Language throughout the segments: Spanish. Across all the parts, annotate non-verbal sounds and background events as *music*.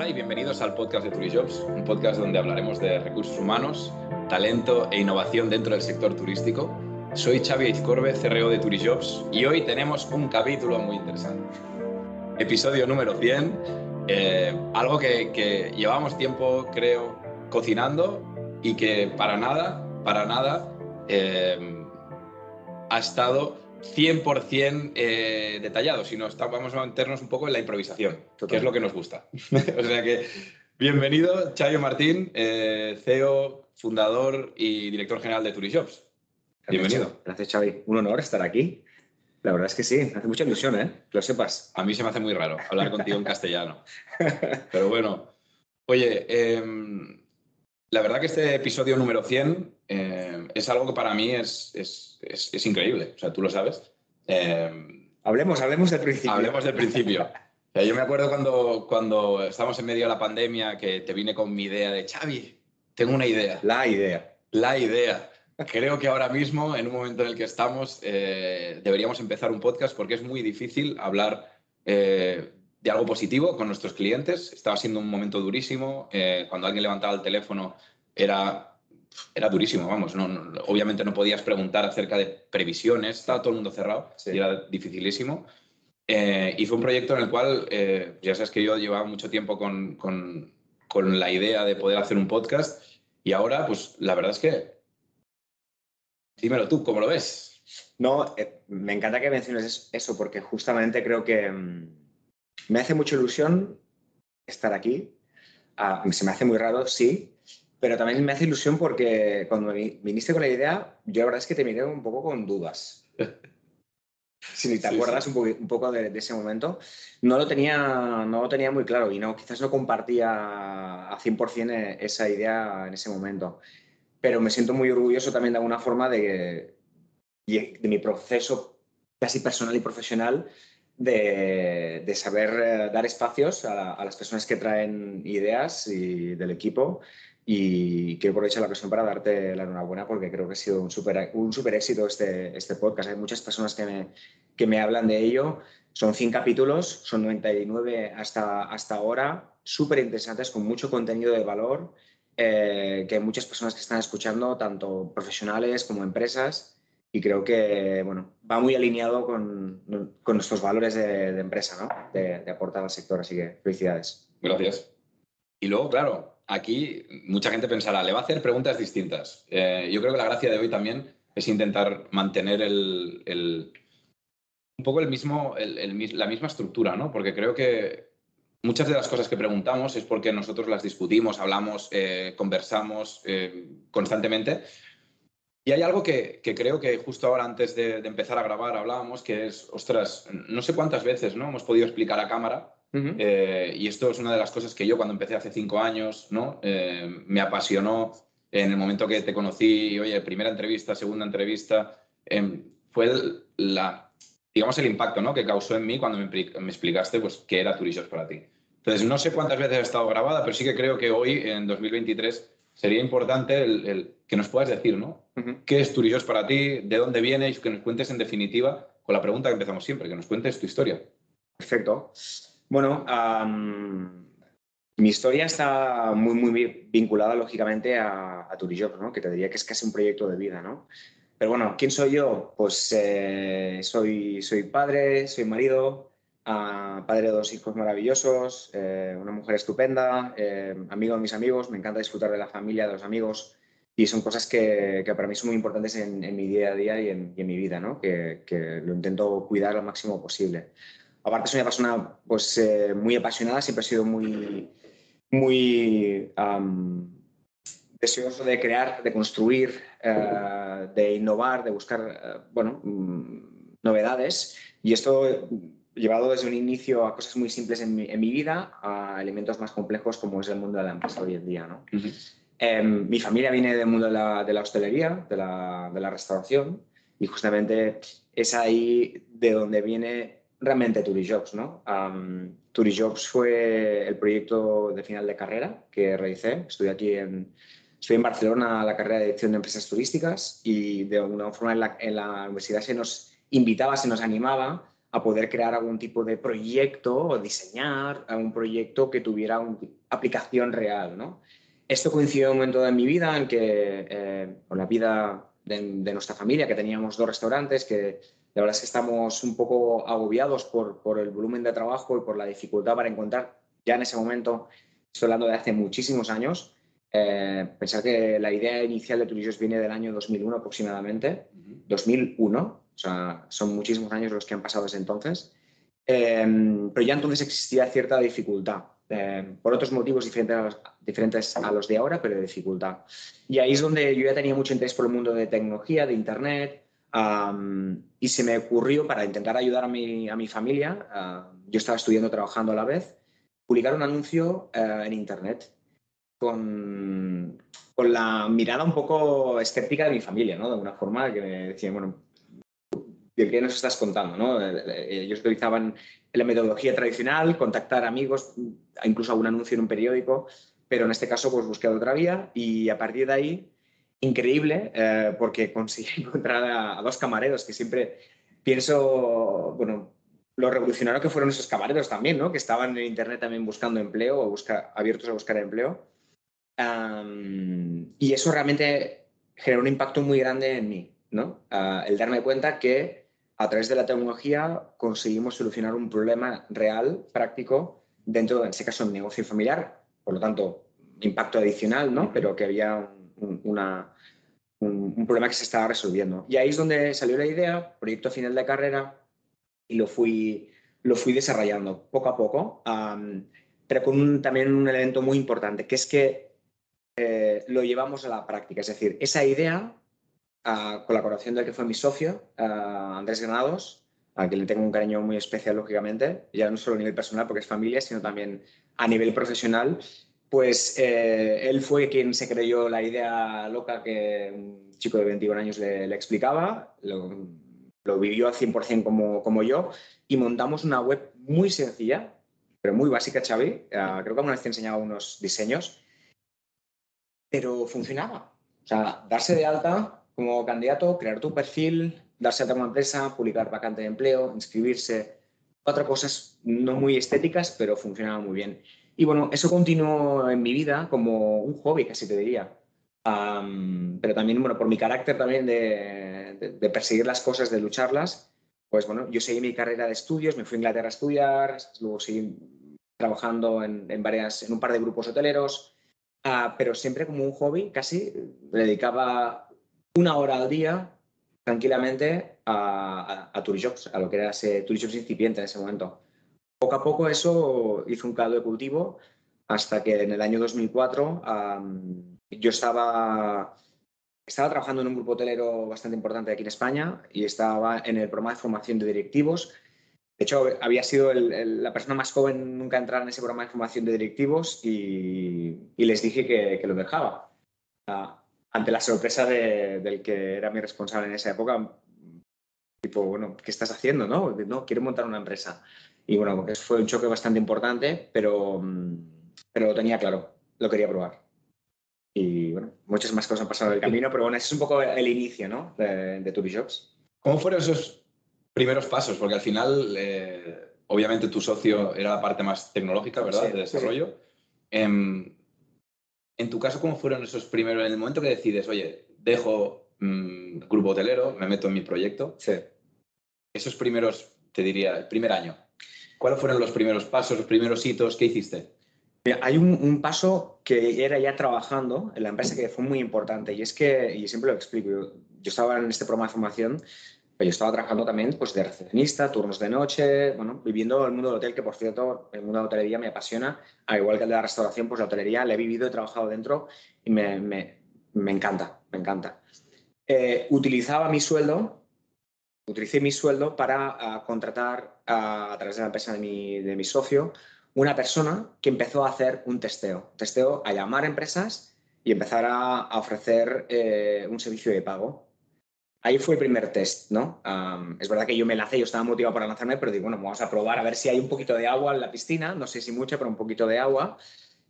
Hola y bienvenidos al podcast de Turijobs, un podcast donde hablaremos de recursos humanos, talento e innovación dentro del sector turístico. Soy Xavi Izcorbe, CRO de Turijobs, y hoy tenemos un capítulo muy interesante. Episodio número 100, eh, algo que, llevamos tiempo, creo, cocinando y que para nada, para nada eh, ha estado 100% eh, detallado, sino vamos a meternos un poco en la improvisación, que es lo que nos gusta. *laughs* o sea que, bienvenido, Chayo Martín, eh, CEO, fundador y director general de Turishops. Bienvenido. Gracias, Xavi. Un honor estar aquí. La verdad es que sí, me hace mucha ilusión, ¿eh? Que lo sepas. A mí se me hace muy raro hablar contigo en castellano. Pero bueno, oye, em, la verdad que este episodio número 100 eh, es algo que para mí es, es, increíble, o sea, tú lo sabes. Eh, hablemos, hablemos del principio. Hablemos del principio. *laughs* yo me acuerdo cuando, cuando estábamos en medio de la pandemia que te vine con mi idea de, Xavi, tengo una idea. La idea. La idea. Creo que ahora mismo, en un momento en el que estamos, eh, deberíamos empezar un podcast porque es muy difícil hablar de algo positivo con nuestros clientes. Estaba siendo un momento durísimo. Eh, cuando alguien levantaba el teléfono era, era durísimo, vamos. No, obviamente no podías preguntar acerca de previsiones, estaba todo el mundo cerrado y era dificilísimo. Eh, y fue un proyecto en el cual, eh, ya sabes que yo llevaba mucho tiempo con, con, con, la idea de poder hacer un podcast y ahora, pues la verdad es que... Dímelo tú, ¿cómo lo ves? No, me encanta que menciones eso porque justamente creo que mm, me hace mucha ilusión estar aquí. Ah, se me hace muy raro, sí, pero también me hace ilusión porque cuando viniste con la idea, yo la verdad es que te miré un poco con dudas. *laughs* si te acuerdas Un, poco de, ese momento, no lo, tenía, no lo tenía muy claro y no, quizás no compartía a 100% e, esa idea en ese momento. Pero me siento muy orgulloso también de alguna forma de, de mi proceso casi personal y profesional de, saber eh, dar espacios a, las personas que traen ideas y del equipo. Y quiero aprovechar la ocasión para darte la enhorabuena porque creo que ha sido un súper un super éxito este, este podcast. Hay muchas personas que me, que me hablan de ello. Son 100 capítulos, son 99 hasta, hasta ahora, súper interesantes, con mucho contenido de valor, eh, que hay muchas personas que están escuchando, tanto profesionales como empresas y creo que bueno, va muy alineado con, con nuestros valores de, empresa, ¿no? de, aportar al sector. Así que felicidades. Gracias. Y luego, claro, aquí mucha gente pensará, le va a hacer preguntas distintas. Eh, yo creo que la gracia de hoy también es intentar mantener el, un poco el mismo, la misma estructura, ¿no? Porque creo que muchas de las cosas que preguntamos es porque nosotros las discutimos, hablamos, eh, conversamos eh, constantemente y hay algo que, creo que justo ahora, antes de, empezar a grabar, hablábamos, que es, ostras, no sé cuántas veces ¿no? hemos podido explicar a cámara, eh, y esto es una de las cosas que yo cuando empecé hace cinco años, ¿no? Eh, me apasionó en el momento que te conocí, oye, primera entrevista, segunda entrevista, em, fue la, digamos, el impacto ¿no? que causó en mí cuando me, me explicaste pues, qué era Turishops para ti. Entonces, no sé cuántas veces ha estado grabada, pero sí que creo que hoy, en 2023, sería importante el, que nos puedas decir, ¿no? ¿Qué es Turijos para ti? ¿De dónde viene? Y que nos cuentes en definitiva con la pregunta que empezamos siempre, que nos cuentes tu historia. Perfecto. Bueno, mi historia está muy, muy vinculada, lógicamente, a, a ¿no? Que te diría que es casi un proyecto de vida, ¿no? Pero bueno, ¿quién soy yo? Pues eh, soy, soy padre, soy marido, padre de dos hijos maravillosos, eh, una mujer estupenda, eh, amigo de mis amigos, me encanta disfrutar de la familia, de los amigos y son cosas que, que para mí son muy importantes en, mi día a día y en, mi vida, ¿no? que, que, lo intento cuidar lo máximo posible. Aparte soy una persona pues, eh, muy apasionada, siempre he sido muy, muy deseoso de crear, de construir, de innovar, de buscar bueno, mm, novedades y esto llevado desde un inicio a cosas muy simples en mi, vida a elementos más complejos como es el mundo de la empresa hoy en día. ¿no? Em, mi familia viene del mundo de la, de la hostelería, de la, de la, restauración y justamente es ahí de donde viene realmente Turijobs. ¿no? Um, Turijobs fue el proyecto de final de carrera que realicé. Estudié aquí en, estoy en Barcelona la carrera de dirección de empresas turísticas y de alguna forma en la, universidad se nos invitaba, se nos animaba a poder crear algún tipo de proyecto o diseñar algún proyecto que tuviera una aplicación real, ¿no? Esto coincidió en un momento de mi vida en que, eh, con la vida de, nuestra familia, que teníamos dos restaurantes, que la verdad es que estamos un poco agobiados por, por el volumen de trabajo y por la dificultad para encontrar, ya en ese momento, estoy hablando de hace muchísimos años, eh, pensar que la idea inicial de Turillos viene del año 2001 aproximadamente, 2001, o sea, son muchísimos años los que han pasado desde entonces, eh, pero ya entonces existía cierta dificultad, eh, por otros motivos diferentes a, los, diferentes a los de ahora, pero de dificultad. Y ahí es donde yo ya tenía mucho interés por el mundo de tecnología, de Internet, y se me ocurrió para intentar ayudar a mi, a mi familia, yo estaba estudiando, trabajando a la vez, publicar un anuncio en Internet con, con, la mirada un poco escéptica de mi familia, ¿no? De alguna forma que me decían, bueno, ¿de qué nos estás contando? ¿no? Eh, eh, ellos utilizaban la metodología tradicional, contactar amigos, incluso algún anuncio en un periódico, pero en este caso pues busqué otra vía y a partir de ahí, increíble, eh, porque conseguí *laughs* encontrar a, dos camareros que siempre pienso, bueno, lo revolucionario que fueron esos camareros también, ¿no? Que estaban en Internet también buscando empleo o busca, abiertos a buscar empleo y eso realmente generó un impacto muy grande en mí, ¿no? Ah, el darme cuenta que a través de la tecnología conseguimos solucionar un problema real, práctico, dentro, en ese caso, un negocio familiar, por lo tanto, impacto adicional, ¿no? Pero que había un, un, problema que se estaba resolviendo. Y ahí es donde salió la idea, proyecto final de carrera, y lo fui, lo fui desarrollando poco a poco, pero con también un elemento muy importante, que es que eh, lo llevamos a la práctica. Es decir, esa idea, con la colaboración del que fue mi socio, Andrés Granados, a quien le tengo un cariño muy especial, lógicamente, ya no solo a nivel personal, porque es familia, sino también a nivel profesional, pues eh, él fue quien se creyó la idea loca que un chico de 21 años le, explicaba, lo, vivió al 100% como, como yo, y montamos una web muy sencilla, pero muy básica, Xavi. Ah, creo que alguna vez te he enseñado unos diseños pero funcionaba. O sea, darse de alta como candidato, crear tu perfil, darse de alta como empresa, publicar vacante de empleo, inscribirse, cuatro cosas no muy estéticas, pero funcionaba muy bien. Y bueno, eso continuó en mi vida como un hobby, casi te diría. pero también, bueno, por mi carácter también de, de, perseguir las cosas, de lucharlas, pues bueno, yo seguí mi carrera de estudios, me fui a Inglaterra a estudiar, luego seguí trabajando en, en varias, en un par de grupos hoteleros, Ah, pero siempre como un hobby, casi dedicaba una hora al día tranquilamente a, a, a Turijobs, a lo que era ese Turijobs incipiente en ese momento. Poco a poco eso hizo un caldo de cultivo hasta que en el año 2004 yo estaba, trabajando en un grupo hotelero bastante importante aquí en España y estaba en el programa de formación de directivos de hecho, había sido la persona más joven nunca a entrar en ese programa de formación de directivos y, les dije que, lo dejaba. ante la sorpresa del que era mi responsable en esa época, tipo, bueno, ¿qué estás haciendo? No, no quiero montar una empresa. Y bueno, fue un choque bastante importante, pero, pero lo tenía claro, lo quería probar. Y bueno, muchas más cosas han pasado en el camino, pero bueno, ese es un poco el inicio ¿no? de, de Tubi Jobs. ¿Cómo fueron esos primeros pasos, porque al final, eh, obviamente tu socio era la parte más tecnológica, ¿verdad? de desarrollo. Em, en tu caso, ¿cómo fueron esos primeros, en el momento que decides, oye, dejo mm, grupo hotelero, me meto en mi proyecto? Sí. Esos primeros, te diría, el primer año, ¿cuáles fueron los primeros pasos, los primeros hitos? ¿Qué hiciste? hay un, paso que era ya trabajando en la empresa que fue muy importante y es que, y siempre lo explico, yo, yo estaba en este programa de formación pero yo estaba trabajando también pues, de recepcionista, turnos de noche, bueno, viviendo el mundo del hotel, que por cierto, el mundo de la hotelería me apasiona, al igual que el de la restauración, pues la hotelería la he vivido, he trabajado dentro y me, me, me encanta, me encanta. Eh, utilizaba mi sueldo, utilicé mi sueldo para contratar a, a, través de la empresa de mi, de mi socio una persona que empezó a hacer un testeo, testeo a llamar empresas y empezar a, a ofrecer eh, un servicio de pago Ahí fue el primer test, ¿no? es verdad que yo me lancé, yo estaba motivado para lanzarme, pero digo, bueno, vamos a probar a ver si hay un poquito de agua en la piscina, no sé si mucha, pero un poquito de agua.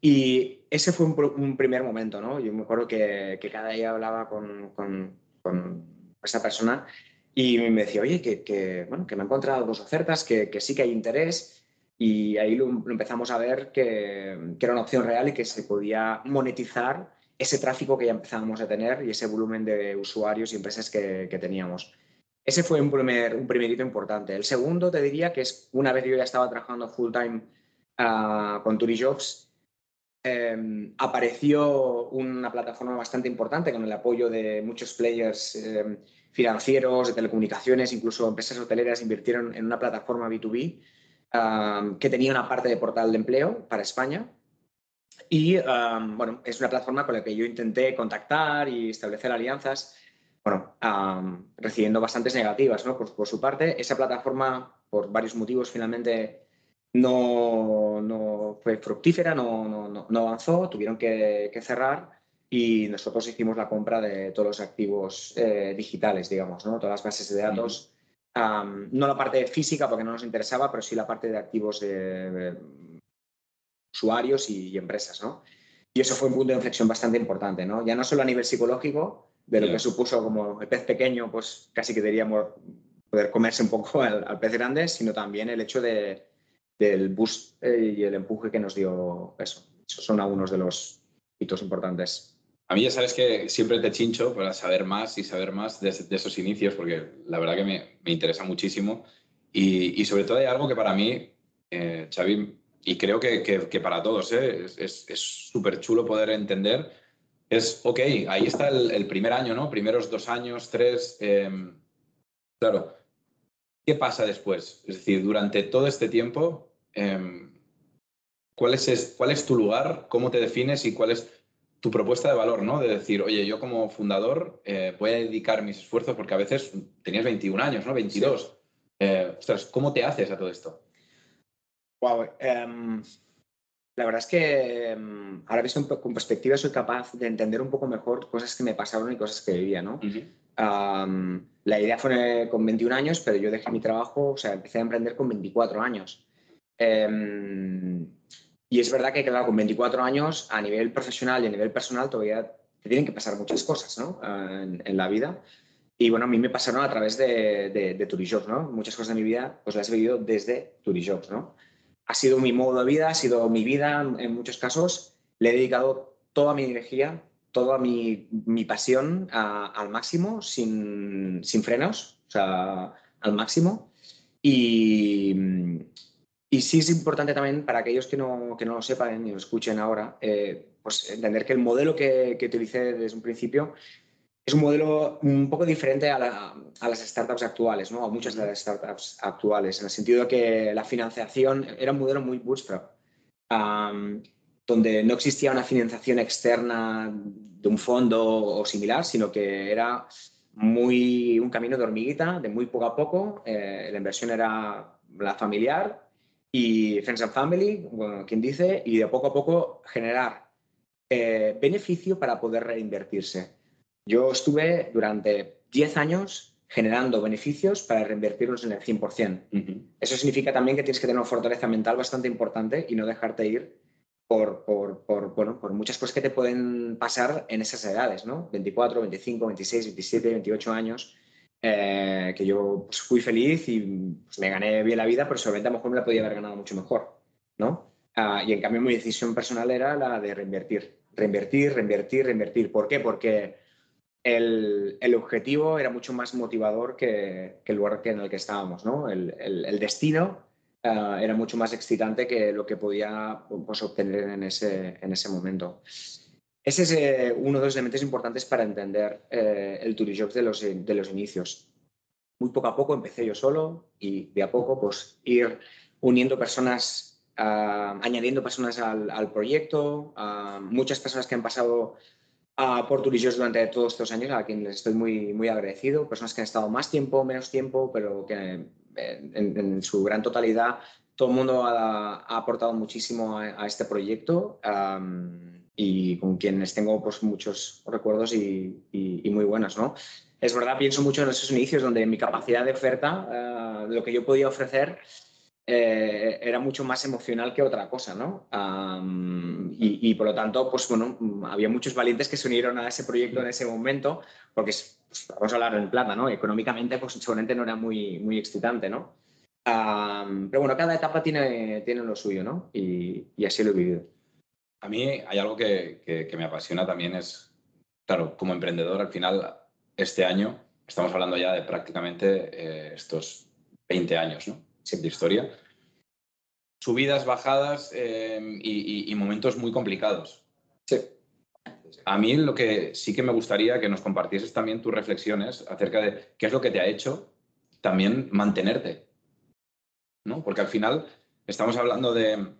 Y ese fue un, primer momento, ¿no? Yo me acuerdo que, cada día hablaba con, con, esa persona Y me decía, oye, que, bueno, que me han encontrado dos ofertas, que, sí que hay interés. Y ahí lo, empezamos a ver que, era una opción real y que se podía monetizar ese tráfico que ya empezábamos a tener y ese volumen de usuarios y empresas que, teníamos. Ese fue un primer, un primer hito importante. El segundo te diría que es una vez yo ya estaba trabajando full time uh, con TuriJobs, Em, apareció una plataforma bastante importante con el apoyo de muchos players em, financieros, de telecomunicaciones, incluso empresas hoteleras invirtieron en una plataforma B2B que tenía una parte de portal de empleo para España. Y bueno, es una plataforma con la que yo intenté contactar y establecer alianzas, bueno, recibiendo bastantes negativas ¿no? por, por su parte. Esa plataforma, por varios motivos, finalmente no, no fue fructífera, no, no, no avanzó, tuvieron que, cerrar y nosotros hicimos la compra de todos los activos eh, digitales, digamos, ¿no? todas las bases de datos. no la parte física porque no nos interesaba, pero sí la parte de activos de, usuarios y, empresas. ¿no? Y eso fue un punto de inflexión bastante importante, ¿no? ya no solo a nivel psicológico, de lo que supuso como el pez pequeño, pues casi que deberíamos poder comerse un poco al pez grande, sino también el hecho de, del boost eh, y el empuje que nos dio eso. Esos son algunos de los hitos importantes. A mí ya sabes que siempre te chincho para saber más y saber más de, esos inicios, porque la verdad que me, interesa muchísimo. Y, sobre todo hay algo que para mí, eh, Xavi, y creo que, para todos eh, es súper chulo poder entender, es, ok, ahí está el, primer año, ¿no? Primeros dos años, tres. Em, claro, ¿qué pasa después? Es decir, durante todo este tiempo, Em, ¿cuál, es, cuál es tu lugar, cómo te defines y cuál es tu propuesta de valor, ¿no? De decir, oye, yo como fundador eh, voy a dedicar mis esfuerzos porque a veces tenías 21 años, ¿no? 22. Eh, ¿cómo te haces a todo esto? Wow. Em, la verdad es que em, ahora visto con perspectiva soy capaz de entender un poco mejor cosas que me pasaron y cosas que vivía, ¿no? la idea fue con 21 años, pero yo dejé mi trabajo, o sea, empecé a emprender con 24 años. Em, y es verdad que, claro, con 24 años, a nivel profesional y a nivel personal, todavía te tienen que pasar muchas cosas ¿no? en, la vida. Y bueno, a mí me pasaron a través de, de, Turijobs, ¿no? Muchas cosas de mi vida pues las he vivido desde Turijobs, ¿no? Ha sido mi modo de vida, ha sido mi vida en muchos casos. Le he dedicado toda mi energía, toda mi, mi pasión al máximo, sin, sin frenos, o sea, al máximo. Y, y sí es importante también para aquellos que no, que no lo sepan y lo escuchen ahora, eh, pues entender que el modelo que, que, utilicé desde un principio es un modelo un poco diferente a, a, las startups actuales, ¿no? a muchas de las startups actuales, en el sentido de que la financiación era un modelo muy bootstrap, donde no existía una financiación externa de un fondo o similar, sino que era muy un camino de hormiguita, de muy poco a poco. Eh, la inversión era la familiar y Friends and Family, bueno, quien dice, y de poco a poco generar eh, beneficio para poder reinvertirse. Yo estuve durante 10 años generando beneficios para reinvertirlos en el 100%. Eso significa también que tienes que tener una fortaleza mental bastante importante y no dejarte ir por, por, por, bueno, por muchas cosas que te pueden pasar en esas edades, ¿no? 24, 25, 26, 27, 28 años. Eh, que yo pues, fui feliz y pues, me gané bien la vida, pero seguramente a lo mejor me la podía haber ganado mucho mejor, ¿no? Ah, y en cambio mi decisión personal era la de reinvertir, reinvertir, reinvertir, reinvertir. ¿Por qué? Porque el, el objetivo era mucho más motivador que, que, el lugar en el que estábamos, ¿no? El, el, destino ah, era mucho más excitante que lo que podía pues, obtener en ese, en ese momento. Ese es eh, uno de los elementos importantes para entender eh, el Turijobs de los, de los inicios. Muy poco a poco empecé yo solo y de a poco pues ir uniendo personas, añadiendo personas al, proyecto, uh, muchas personas que han pasado por Turijobs durante todos estos años, a quienes estoy muy, muy agradecido, personas que han estado más tiempo, menos tiempo, pero que eh, en, su gran totalidad todo el mundo ha, aportado muchísimo a, este proyecto y con quienes tengo pues, muchos recuerdos y, muy buenos. ¿no? Es verdad, pienso mucho en esos inicios donde mi capacidad de oferta, eh, lo que yo podía ofrecer, eh, era mucho más emocional que otra cosa, ¿no? y, por lo tanto, pues bueno, había muchos valientes que se unieron a ese proyecto en ese momento, porque pues, vamos a hablar en plata, ¿no? Económicamente, pues seguramente no era muy, muy excitante, ¿no? pero bueno, cada etapa tiene, tiene lo suyo, ¿no? Y, así lo he vivido. A mí hay algo que, que, me apasiona también, es, claro, como emprendedor, al final, este año, estamos hablando ya de prácticamente eh, estos 20 años, ¿no? de historia. Subidas, bajadas em, y, momentos muy complicados. Sí. A mí lo que sí que me gustaría que nos compartieses también tus reflexiones acerca de qué es lo que te ha hecho también mantenerte. ¿no? Porque al final estamos hablando de,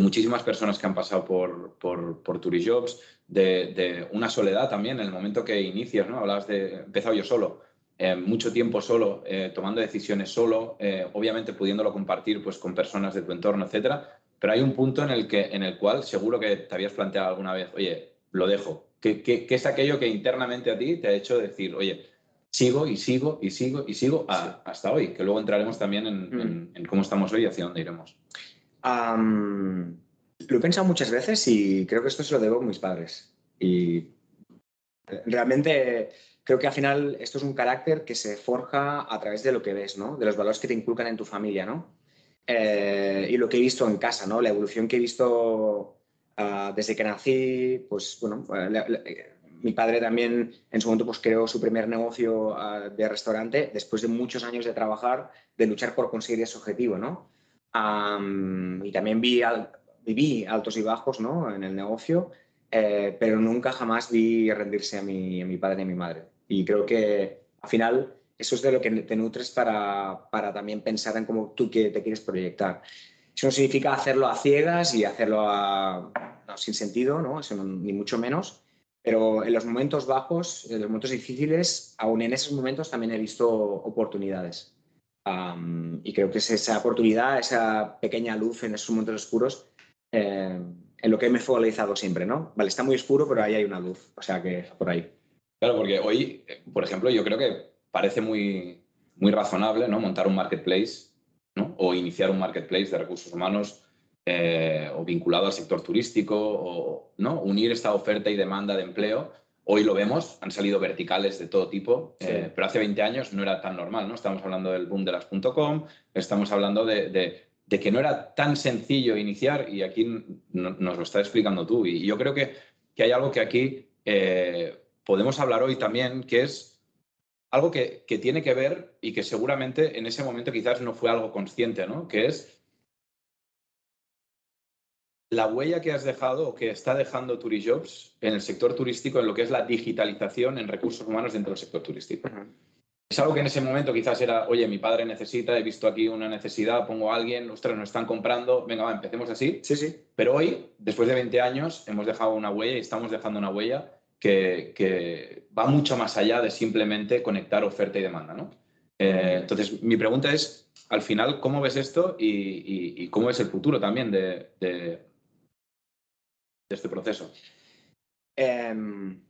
muchísimas personas que han pasado por, por, por Turijobs, de, de, una soledad también en el momento que inicias, ¿no? Hablabas de, empezado yo solo, eh, mucho tiempo solo, eh, tomando decisiones solo, eh, obviamente pudiéndolo compartir pues, con personas de tu entorno, etcétera. Pero hay un punto en el, que, en el cual seguro que te habías planteado alguna vez, oye, lo dejo. ¿Qué, qué, es aquello que internamente a ti te ha hecho decir, oye, sigo y sigo y sigo y sigo hasta hoy? Que luego entraremos también en, mm. cómo estamos hoy y hacia dónde iremos. Lo he pensado muchas veces y creo que esto se lo debo a mis padres. Y realmente creo que al final esto es un carácter que se forja a través de lo que ves, ¿no? De los valores que te inculcan en tu familia, ¿no? Eh, y lo que he visto en casa, ¿no? La evolución que he visto ah, desde que nací, pues bueno, eh, mi padre también en su momento pues creó su primer negocio ah, de restaurante después de muchos años de trabajar, de luchar por conseguir ese objetivo, ¿no? Y también vi viví altos y bajos, ¿no? En el negocio, eh, pero nunca jamás vi rendirse a mi, a mi padre y a mi madre. Y creo que al final eso es de lo que te nutres para, para también pensar en cómo tú te quieres proyectar. Eso no significa hacerlo a ciegas y hacerlo sin sentido, ¿no? Eso ni mucho menos. Pero en los momentos bajos, en los momentos difíciles, aún en esos momentos también he visto oportunidades. Y creo que es esa oportunidad, esa pequeña luz en esos momentos oscuros, eh, en lo que me he focalizado siempre, ¿no? Vale, está muy oscuro, pero ahí hay una luz. O sea que por ahí. Claro, porque hoy, por ejemplo, yo creo que parece muy, muy razonable ¿no? montar un marketplace ¿no? o iniciar un marketplace de recursos humanos eh, o vinculado al sector turístico o ¿no? unir esta oferta y demanda de empleo. Hoy lo vemos, han salido verticales de todo tipo, eh, pero hace 20 años no era tan normal, ¿no? Estamos hablando del boom de las .com, estamos hablando de, de, que no era tan sencillo iniciar y aquí nos lo está explicando tú. Y yo creo que, que hay algo que aquí eh, podemos hablar hoy también, que es algo que, tiene que ver y que seguramente en ese momento quizás no fue algo consciente, ¿no? Que es la huella que has dejado o que está dejando Turijobs en el sector turístico en lo que es la digitalización en recursos humanos dentro del sector turístico. Es algo que en ese momento quizás era, oye, mi padre necesita, he visto aquí una necesidad, pongo a alguien, ostras, nos están comprando, venga, va, empecemos así. Sí, sí. Pero hoy, después de 20 años, hemos dejado una huella y estamos dejando una huella que, va mucho más allá de simplemente conectar oferta y demanda. ¿no? Eh, entonces, mi pregunta es, al final, ¿cómo ves esto y, cómo ves el futuro también de, este proceso? Em,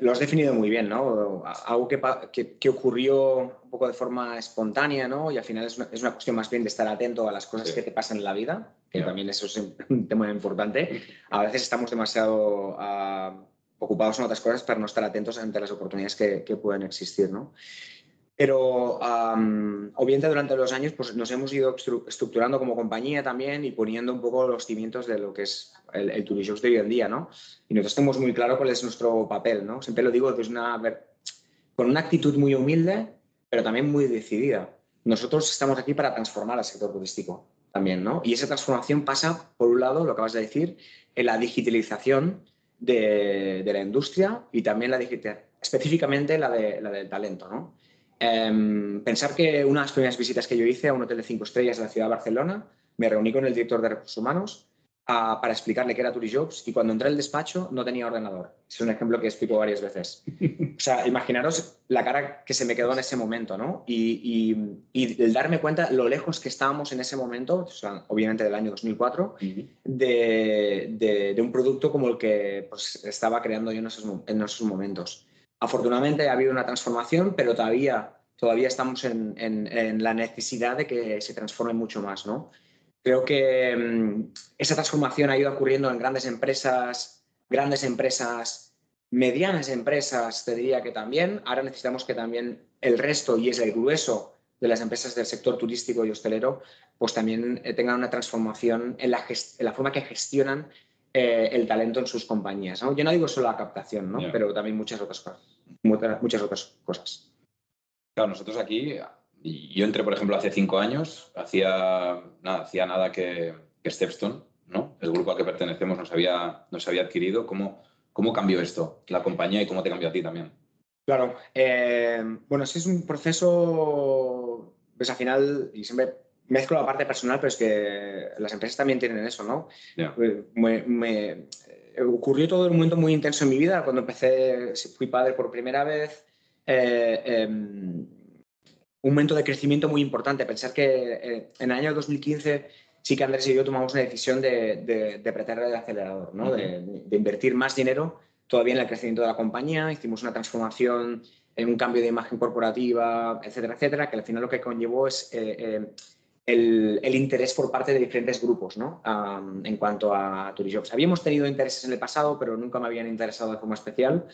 lo has definido muy bien, ¿no? Algo que, ocurrió un poco de forma espontánea, ¿no? Y al final es una, cuestión más bien de estar atento a las cosas que te pasan en la vida, que también eso es un tema importante. A veces estamos demasiado... Ah, ocupados en otras cosas para no estar atentos ante las oportunidades que, que pueden existir, ¿no? Pero obviamente durante los años pues, nos hemos ido estructurando como compañía también y poniendo un poco los cimientos de lo que es el, el de hoy en día, ¿no? Y nosotros tenemos muy claro cuál es nuestro papel, ¿no? Siempre lo digo, una, con una actitud muy humilde, pero también muy decidida. Nosotros estamos aquí para transformar al sector turístico también, ¿no? Y esa transformación pasa, por un lado, lo que acabas de decir, en la digitalización de, la industria y también la específicamente la, de, la del talento. ¿no? Em, pensar que una de las primeras visitas que yo hice a un hotel de cinco estrellas de la ciudad de Barcelona, me reuní con el director de recursos humanos para explicarle qué era Turijobs y cuando entré al despacho no tenía ordenador. Es un ejemplo que explico varias veces. O sea, imaginaros la cara que se me quedó en ese momento, ¿no? Y, el darme cuenta lo lejos que estábamos en ese momento, o sea, obviamente del año 2004, de, un producto como el que pues, estaba creando yo en esos, en esos momentos. Afortunadamente ha habido una transformación, pero todavía todavía estamos en, en, la necesidad de que se transforme mucho más, ¿no? Creo que mm, esa transformación ha ido ocurriendo en grandes empresas, grandes empresas, medianas empresas, te diría que también. Ahora necesitamos que también el resto, y es el grueso de las empresas del sector turístico y hostelero, pues también eh, tengan una transformación en la, en la forma que gestionan eh, el talento en sus compañías. Yo no digo solo la captación, ¿no? pero también muchas otras cosas. Muchas otras cosas. Claro, nosotros aquí, yo entré, por ejemplo, hace cinco años, hacía nada, hacía nada que, que Stepstone, ¿no? el grupo al que pertenecemos, nos había, nos había adquirido. ¿Cómo, ¿Cómo cambió esto, la compañía, y cómo te cambió a ti también? Claro, eh, bueno, sí es un proceso, pues al final, y siempre mezclo la parte personal, pero es que las empresas también tienen eso, ¿no? Eh, me, eh, ocurrió todo un momento muy intenso en mi vida, cuando empecé, fui padre por primera vez, em, un momento de crecimiento muy importante. Pensar que en el año 2015 sí que Andrés y yo tomamos una decisión de, de, de apretar el acelerador, ¿no? de, de, invertir más dinero todavía en el crecimiento de la compañía, hicimos una transformación, en un cambio de imagen corporativa, etcétera, etcétera, que al final lo que conllevó es eh, eh, el, el, interés por parte de diferentes grupos ¿no? en cuanto a Turijobs. Habíamos tenido intereses en el pasado, pero nunca me habían interesado de forma especial.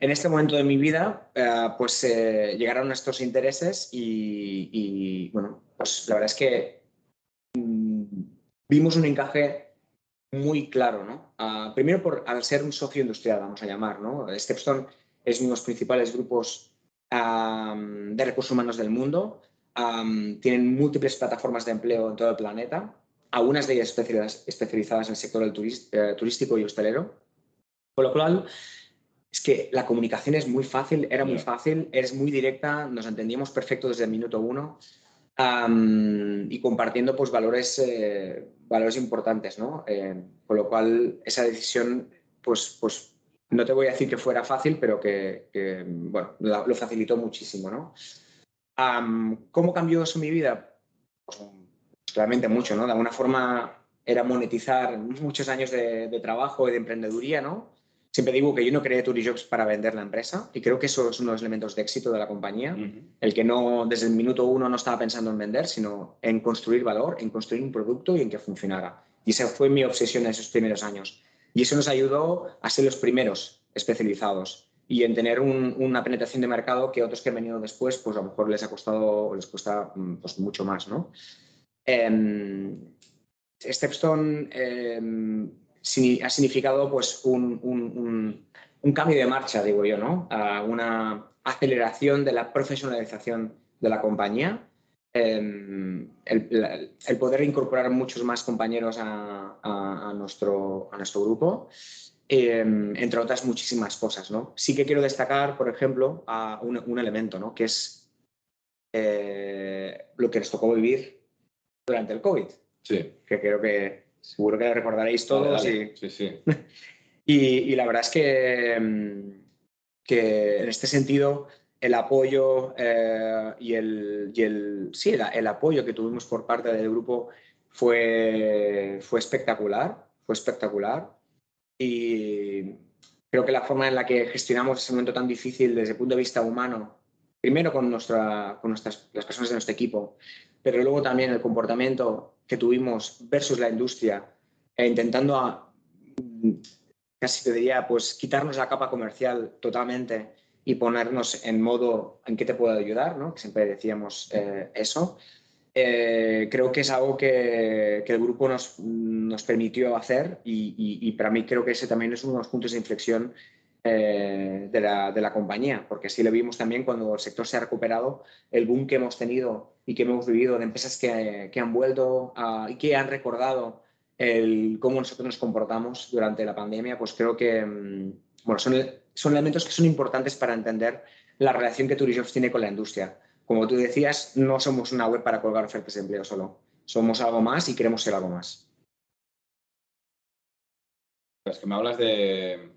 En este momento de mi vida, eh, pues llegaron estos intereses y, y, bueno, pues la verdad es que mm, vimos un encaje muy claro, ¿no? Ah, primero por, al ser un socio industrial, vamos a llamar, ¿no? Stepstone es uno de los principales grupos de recursos humanos del mundo. Tienen múltiples plataformas de empleo en todo el planeta, algunas de ellas especializadas, en el sector del eh, turístico y hostelero. Con lo cual, es que la comunicación es muy fácil, era muy fácil, es muy directa, nos entendíamos perfecto desde el minuto uno y compartiendo pues, valores, eh, valores importantes. ¿no? Eh, con lo cual, esa decisión, pues, pues no te voy a decir que fuera fácil, pero que, bueno, lo facilitó muchísimo. ¿no? ¿Cómo cambió eso mi vida? Pues, realmente mucho. ¿no? De alguna forma era monetizar muchos años de, de trabajo y de emprendeduría, ¿no? Siempre digo que yo no creé Turijobs para vender la empresa y creo que eso es uno de los elementos de éxito de la compañía. El que no, desde el minuto uno no estaba pensando en vender, sino en construir valor, en construir un producto y en que funcionara. Y esa fue mi obsesión en esos primeros años. Y eso nos ayudó a ser los primeros especializados y en tener una penetración de mercado que otros que han venido después, pues a lo mejor les ha costado, les cuesta mm, pues, mucho más, ¿no? Eh, Stepstone em, ha significado pues, un, cambio de marcha, digo yo, ¿no? una aceleración de la profesionalización de la compañía, em, el, poder incorporar muchos más compañeros a, nuestro, a nuestro grupo, em, entre otras muchísimas cosas, ¿no? Sí que quiero destacar, por ejemplo, a un, elemento, ¿no? Que es eh, lo que nos tocó vivir durante el COVID. Sí. Que creo que Seguro que lo recordaréis todos. Y, sí, sí. *laughs* y, la verdad es que, mm, que en este sentido el apoyo eh, y, el, y el, sí, el, apoyo que tuvimos por parte del grupo fue, fue espectacular, fue espectacular. Y creo que la forma en la que gestionamos ese momento tan difícil desde el punto de vista humano, primero con, nuestra, con nuestras, las personas de nuestro equipo, pero luego también el comportamiento que tuvimos versus la industria, e intentando a, casi te diría, pues quitarnos la capa comercial totalmente y ponernos en modo en qué te puedo ayudar, ¿no? que siempre decíamos eh, eso. Eh, creo que es algo que, que el grupo nos, nos permitió hacer y, y, para mí creo que ese también es uno de los puntos de inflexión eh, de, la, de, la, compañía, porque así lo vimos también cuando el sector se ha recuperado, el boom que hemos tenido y que hemos vivido de empresas que, que han vuelto y que han recordado el, cómo nosotros nos comportamos durante la pandemia, pues creo que mm, bueno, son, son elementos que son importantes para entender la relación que Turijobs tiene con la industria. Como tú decías, no somos una web para colgar ofertas de empleo solo. Somos algo más y queremos ser algo más. Es que me hablas de,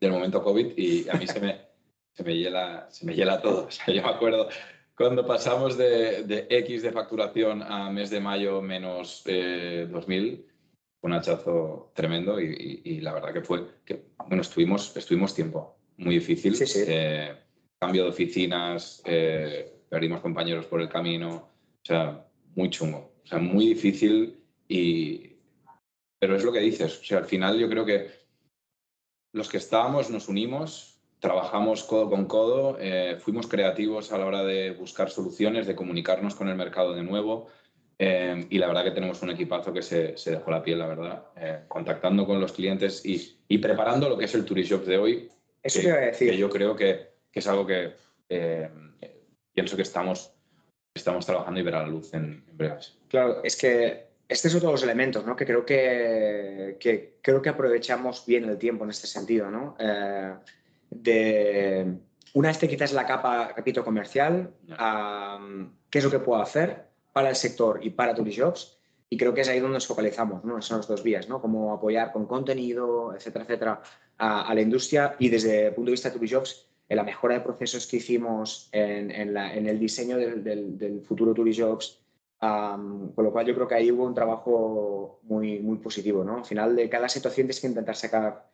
del momento COVID y a mí se me, *laughs* se me, hiela, se me hiela todo. O sea, yo me acuerdo cuando pasamos de, de, X de facturación a mes de mayo menos eh, 2000, fue un hachazo tremendo y, y, la verdad que fue que, bueno, estuvimos, estuvimos tiempo muy difícil. Sí, sí. Eh, cambio de oficinas, eh, perdimos compañeros por el camino, o sea, muy chungo, o sea, muy difícil y... Pero es lo que dices, o sea, al final yo creo que los que estábamos nos unimos, trabajamos codo con codo, eh, fuimos creativos a la hora de buscar soluciones, de comunicarnos con el mercado de nuevo eh, y la verdad que tenemos un equipazo que se, se dejó la piel, la verdad, eh, contactando con los clientes y, y, preparando lo que es el Turishop de hoy. Eso que, decir. Que yo creo que, que es algo que eh, pienso que estamos, estamos trabajando y verá la luz en, en breves. Claro, es que este es otro de los elementos, ¿no? Que creo que, que, creo que aprovechamos bien el tiempo en este sentido, ¿no? de una vez te quitas la capa, repito, comercial, ¿qué es lo que puedo hacer? para el sector y para Turishops. Y creo que es ahí donde nos focalizamos, ¿no? Son las dos vías, ¿no? Cómo apoyar con contenido, etcétera, etcétera, a, a la industria y desde el punto de vista de Turishops, en la mejora de procesos que hicimos en, en, el diseño del, del, futuro Turishops, um, con lo cual yo creo que ahí hubo un trabajo muy, muy positivo, ¿no? Al final de cada situación tienes que intentar sacar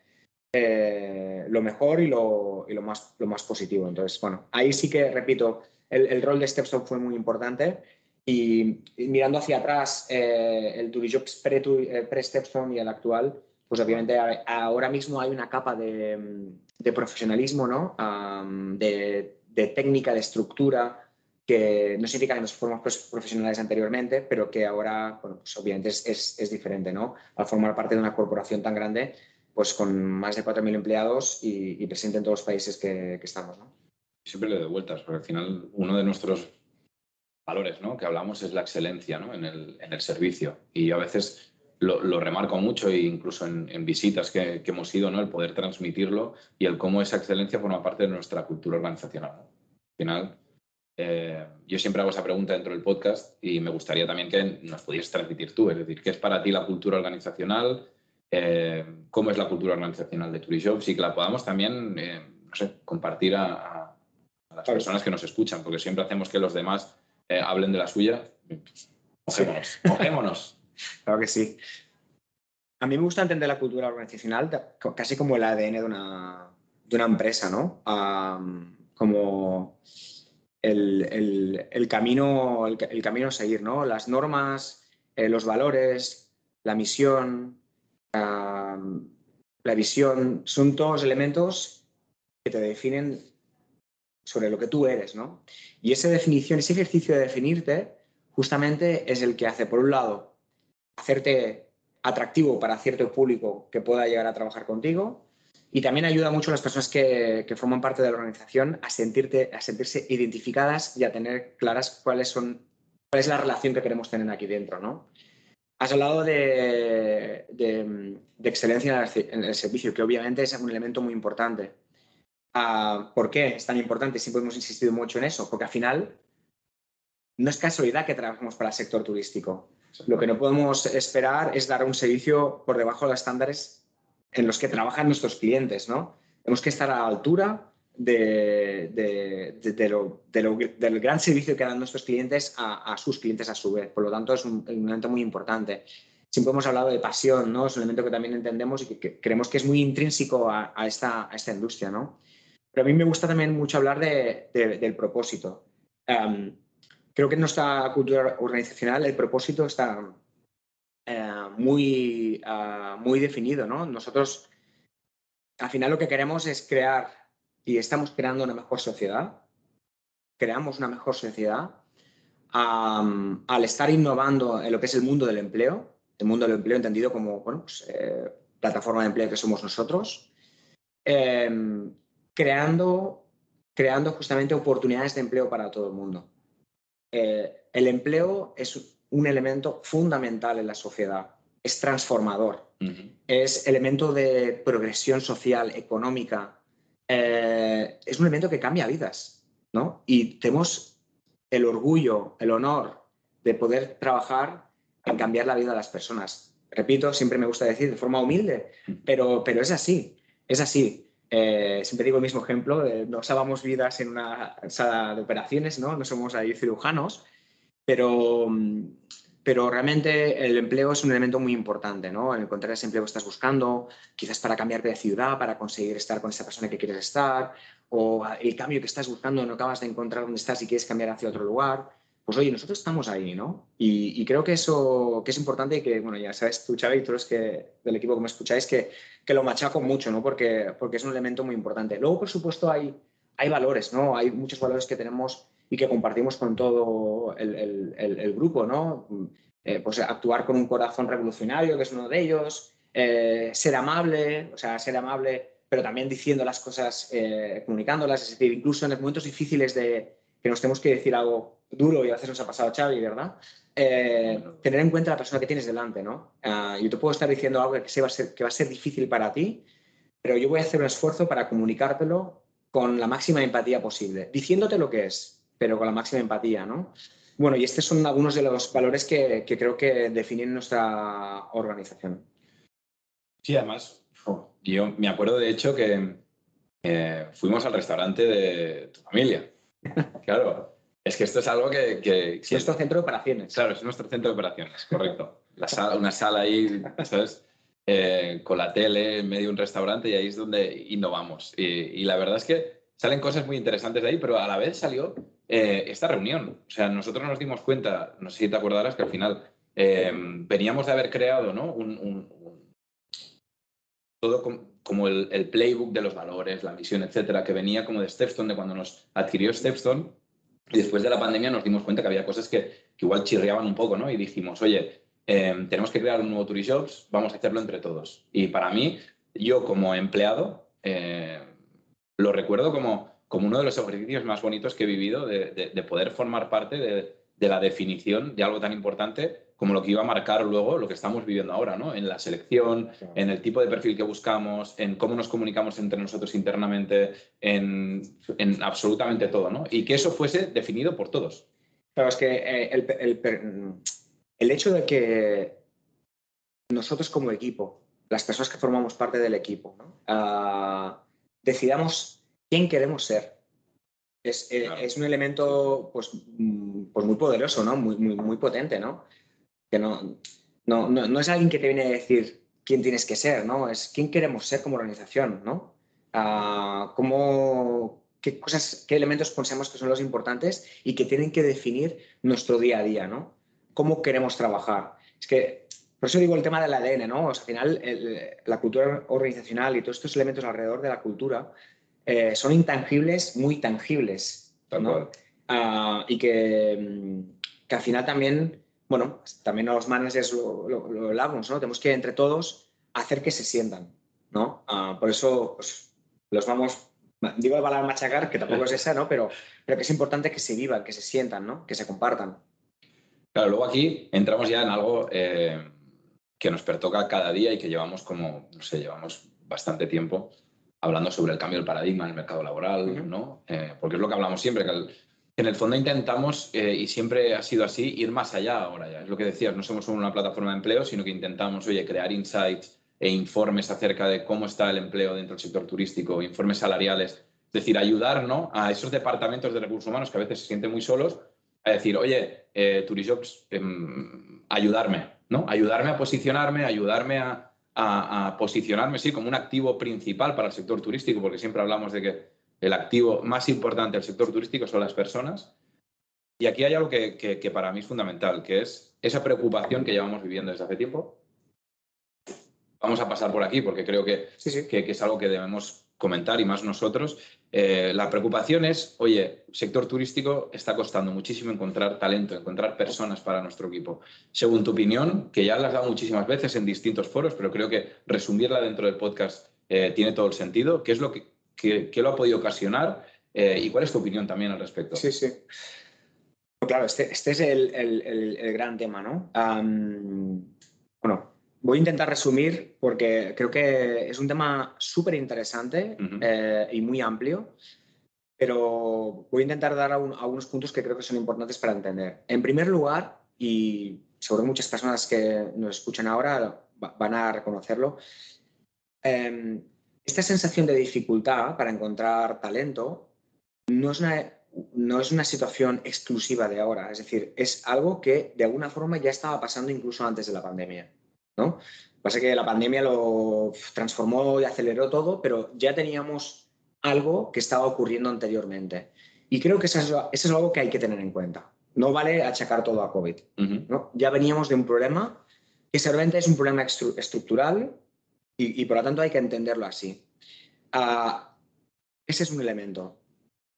eh, lo mejor y, lo, y lo, más, lo más positivo. Entonces, bueno, ahí sí que, repito, el, el rol de Stepstone fue muy importante y, mirando hacia atrás, eh, el Turijobs eh, pre-Stepstone y el actual, pues obviamente ahora mismo hay una capa de, profesionalismo, ¿no? De, técnica, de estructura, que no significa que nos formamos profesionales anteriormente, pero que ahora, pues obviamente es, diferente, ¿no? Al formar parte de una corporación tan grande, pues con más de 4.000 empleados y, presente en todos los países que, que estamos. Siempre le doy vueltas, porque al final uno de nuestros valores ¿no? que hablamos es la excelencia ¿no? en, el, servicio. Y a veces lo, lo remarco mucho, e incluso en, en visitas que, que, hemos ido, ¿no? el poder transmitirlo y el cómo esa excelencia forma parte de nuestra cultura organizacional. ¿no? Al final, eh, yo siempre hago esa pregunta dentro del podcast y me gustaría también que nos pudieras transmitir tú, es decir, ¿qué es para ti la cultura organizacional? Eh, ¿Cómo es la cultura organizacional de Turijobs? Y que la podamos también, eh, no sé, compartir a, a, a las personas que nos escuchan, porque siempre hacemos que los demás hablen de la suya, mojémonos, mojémonos. Claro que sí. A mí me gusta entender la cultura organizacional casi como el ADN de una, de una empresa, ¿no? Como el, el, camino, el, camino a seguir, ¿no? Las normas, eh, los valores, la misión, la visión, son todos elementos que te definen sobre lo que tú eres, ¿no? Y esa definición, ese ejercicio de definirte, justamente es el que hace, por un lado, hacerte atractivo para cierto público que pueda llegar a trabajar contigo y también ayuda mucho a las personas que, forman parte de la organización a, sentirte, a sentirse identificadas y a tener claras cuáles son, cuál es la relación que queremos tener aquí dentro, ¿no? Has hablado de, de, de excelencia en el servicio, que obviamente es un elemento muy importante. Uh, ¿Por qué es tan importante? Siempre hemos insistido mucho en eso, porque al final no es casualidad que trabajemos para el sector turístico. Lo que no podemos esperar es dar un servicio por debajo de los estándares en los que trabajan nuestros clientes, ¿no? Tenemos que estar a la altura de, de, de, lo, lo, del gran servicio que dan nuestros clientes a, a, sus clientes a su vez. Por lo tanto, es un, un, elemento muy importante. Siempre hemos hablado de pasión, ¿no? Es un elemento que también entendemos y que, que creemos que es muy intrínseco a, a, esta, a esta industria, ¿no? Pero a mí me gusta también mucho hablar de, de, del propósito. Um, creo que en nuestra cultura organizacional el propósito está uh, muy, uh, muy definido. ¿no? Nosotros, al final, lo que queremos es crear y estamos creando una mejor sociedad. Creamos una mejor sociedad al estar innovando en lo que es el mundo del empleo, el mundo del empleo entendido como pues, eh, plataforma de empleo que somos nosotros. Eh, creando, creando justamente oportunidades de empleo para todo el mundo. Eh, el empleo es un elemento fundamental en la sociedad, es transformador, uh -huh. es elemento de progresión social, económica, eh, es un elemento que cambia vidas, ¿no? Y tenemos el orgullo, el honor de poder trabajar en cambiar la vida de las personas. Repito, siempre me gusta decir de forma humilde, pero, pero es así, es así. Eh, siempre digo el mismo ejemplo, no salvamos vidas en una sala de operaciones, ¿no? No somos ahí cirujanos, pero, pero realmente el empleo es un elemento muy importante, ¿no? Encontrar ese empleo que estás buscando, quizás para cambiarte de ciudad, para conseguir estar con esa persona que quieres estar, o el cambio que estás buscando no acabas de encontrar dónde estás y quieres cambiar hacia otro lugar, pues oye, nosotros estamos ahí, ¿no? Y, creo que eso que es importante y que, bueno, ya sabes tú, Xavi, y todos los que, del equipo que me escucháis, que, que lo machaco mucho, ¿no? Porque, porque es un elemento muy importante. Luego, por supuesto, hay, hay valores, ¿no? Hay muchos valores que tenemos y que compartimos con todo el, el, grupo, ¿no? Eh, pues actuar con un corazón revolucionario, que es uno de ellos, eh, ser amable, o sea, ser amable, pero también diciendo las cosas, eh, comunicándolas, es decir, incluso en los momentos difíciles de que nos tenemos que decir algo duro, y a veces nos ha pasado Xavi, ¿verdad? tener en cuenta la persona que tienes delante, ¿no? Ah, yo te puedo estar diciendo algo que, va a ser, que va a ser difícil para ti, pero yo voy a hacer un esfuerzo para comunicártelo con la máxima empatía posible, diciéndote lo que es, pero con la máxima empatía, ¿no? Bueno, y estos son algunos de los valores que, creo que definen nuestra organización. Sí, además, yo me acuerdo de hecho que eh, fuimos al restaurante de tu familia. Claro, es que esto es algo que... que es nuestro centro de operaciones. Claro, es nuestro centro de operaciones, correcto. La sala, una sala ahí, ¿sabes? Eh, con la tele en medio de un restaurante y ahí es donde innovamos. Y, y la verdad es que salen cosas muy interesantes de ahí, pero a la vez salió eh, esta reunión. O sea, nosotros nos dimos cuenta, no sé si te acordarás, que al final eh, veníamos de haber creado ¿no? un, todo como el, playbook de los valores, la misión, etcétera, que venía como de Stepstone, de cuando nos adquirió Stepstone. Y después de la pandemia nos dimos cuenta que había cosas que, igual chirriaban un poco, ¿no? Y dijimos, oye, eh, tenemos que crear un nuevo Turishops, vamos a hacerlo entre todos. Y para mí, yo como empleado, lo recuerdo como como uno de los ejercicios más bonitos que he vivido de, poder formar parte de, la definición de algo tan importante como lo que iba a marcar luego lo que estamos viviendo ahora, ¿no? En la selección, en el tipo de perfil que buscamos, en cómo nos comunicamos entre nosotros internamente, en, absolutamente todo, ¿no? Y que eso fuese definido por todos. Claro, es que eh, el, hecho de que nosotros como equipo, las personas que formamos parte del equipo, ah, decidamos quién queremos ser. Es, eh, un elemento pues, mm, pues muy poderoso, ¿no? Muy, muy, potente, ¿no? Que no, no, no, es alguien que te viene a decir quién tienes que ser, ¿no? Es quién queremos ser como organización, ¿no? Ah, cómo, qué cosas, qué elementos pensamos que son los importantes y que tienen que definir nuestro día a día, ¿no? Cómo queremos trabajar. Es que, por eso digo el tema del ADN, ¿no? al final, la cultura organizacional y todos estos elementos alrededor de la cultura eh, son intangibles, muy tangibles. Ah, y que, mm, que, al final también, bueno, también los managers lo, lo, hablamos, ¿no? Tenemos que entre todos hacer que se sientan, ¿no? Ah, por eso pues, los vamos, digo el palabra machacar, que tampoco es esa, ¿no? Pero, pero que es importante que se vivan, que se sientan, ¿no? Que se compartan. Claro, luego aquí entramos ya en algo eh, que nos pertoca cada día y que llevamos como, no sé, llevamos bastante tiempo hablando sobre el cambio del paradigma en el mercado laboral, ¿no? Eh, porque es lo que hablamos siempre, que, en el fondo intentamos, eh, y siempre ha sido así, ir más allá ahora ya. Es lo que decías, no somos una plataforma de empleo, sino que intentamos, oye, crear insights e informes acerca de cómo está el empleo dentro del sector turístico, informes salariales, es decir, ayudar ¿no? a esos departamentos de recursos humanos que a veces se sienten muy solos, a decir, oye, eh, em, ayudarme, ¿no? Ayudarme a posicionarme, ayudarme a, a, posicionarme, sí, como un activo principal para el sector turístico, porque siempre hablamos de que el activo más importante del sector turístico son las personas. Y aquí hay algo que, para mí es fundamental, que es esa preocupación que llevamos viviendo desde hace tiempo. Vamos a pasar por aquí porque creo que, que es algo que debemos comentar y más nosotros. Eh, la preocupación es, oye, sector turístico está costando muchísimo encontrar talento, encontrar personas para nuestro equipo. Según tu opinión, que ya la has dado muchísimas veces en distintos foros, pero creo que resumirla dentro del podcast eh, tiene todo el sentido. ¿Qué es lo que, lo ha podido ocasionar eh, y cuál es tu opinión también al respecto? Sí, sí. Claro, este, este es el, gran tema, ¿no? bueno, Voy a intentar resumir porque creo que es un tema súper interesante eh, y muy amplio, pero voy a intentar dar algunos puntos que creo que son importantes para entender. En primer lugar, y seguro muchas personas que nos escuchan ahora van a reconocerlo, em, esta sensación de dificultad para encontrar talento no es una no es una situación exclusiva de ahora, es decir, es algo que de alguna forma ya estaba pasando incluso antes de la pandemia. ¿no? Pasa que la pandemia lo transformó y aceleró todo, pero ya teníamos algo que estaba ocurriendo anteriormente. Y creo que eso es, eso es algo que hay que tener en cuenta. No vale achacar todo a COVID. ¿no? Ya veníamos de un problema que seguramente es un problema estructural y, y, por lo tanto hay que entenderlo así. Uh, ese es un elemento.